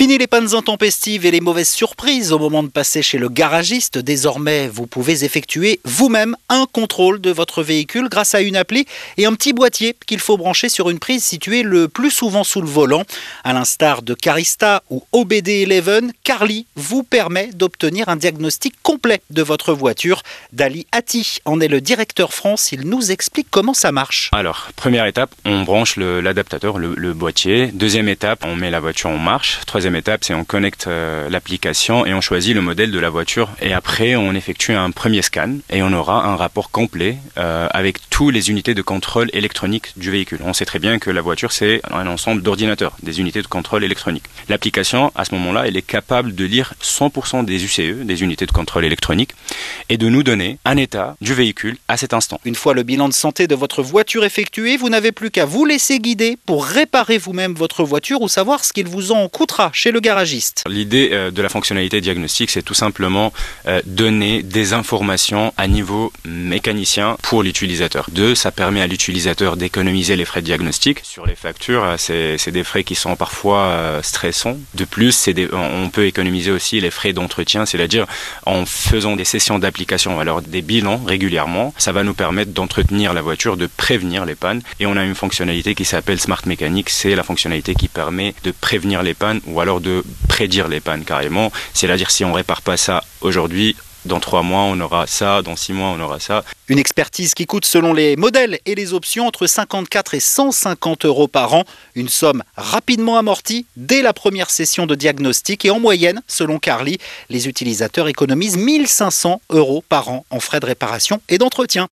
Fini les pannes intempestives et les mauvaises surprises au moment de passer chez le garagiste. Désormais, vous pouvez effectuer vous-même un contrôle de votre véhicule grâce à une appli et un petit boîtier qu'il faut brancher sur une prise située le plus souvent sous le volant. À l'instar de Carista ou OBD11, Carly vous permet d'obtenir un diagnostic complet de votre voiture. Dali Atti en est le directeur France. Il nous explique comment ça marche. Alors, première étape, on branche l'adaptateur, le, le boîtier. Deuxième étape, on met la voiture en marche troisième étape, c'est on connecte euh, l'application et on choisit le modèle de la voiture. Et après, on effectue un premier scan et on aura un rapport complet euh, avec toutes les unités de contrôle électronique du véhicule. On sait très bien que la voiture, c'est un ensemble d'ordinateurs, des unités de contrôle électronique. L'application, à ce moment-là, elle est capable de lire 100% des UCE, des unités de contrôle électronique, et de nous donner un état du véhicule à cet instant. Une fois le bilan de santé de votre voiture effectué, vous n'avez plus qu'à vous laisser guider pour réparer vous-même votre voiture ou savoir ce qu'il vous en coûtera chez le garagiste. L'idée euh, de la fonctionnalité diagnostique, c'est tout simplement euh, donner des informations à niveau mécanicien pour l'utilisateur. Deux, ça permet à l'utilisateur d'économiser les frais de diagnostic. Sur les factures, euh, c'est des frais qui sont parfois stressants. De plus, on peut économiser aussi les frais d'entretien, c'est-à-dire en faisant des sessions d'application, alors des bilans régulièrement. Ça va nous permettre d'entretenir la voiture, de prévenir les pannes. Et on a une fonctionnalité qui s'appelle Smart Mécanique. C'est la fonctionnalité qui permet de prévenir les pannes ou alors de prédire les pannes carrément. C'est-à-dire si on répare pas ça aujourd'hui, dans trois mois, on aura ça, dans six mois, on aura ça. Une expertise qui coûte, selon les modèles et les options, entre 54 et 150 euros par an. Une somme rapidement amortie dès la première session de diagnostic. Et en moyenne, selon Carly, les utilisateurs économisent 1500 euros par an en frais de réparation et d'entretien.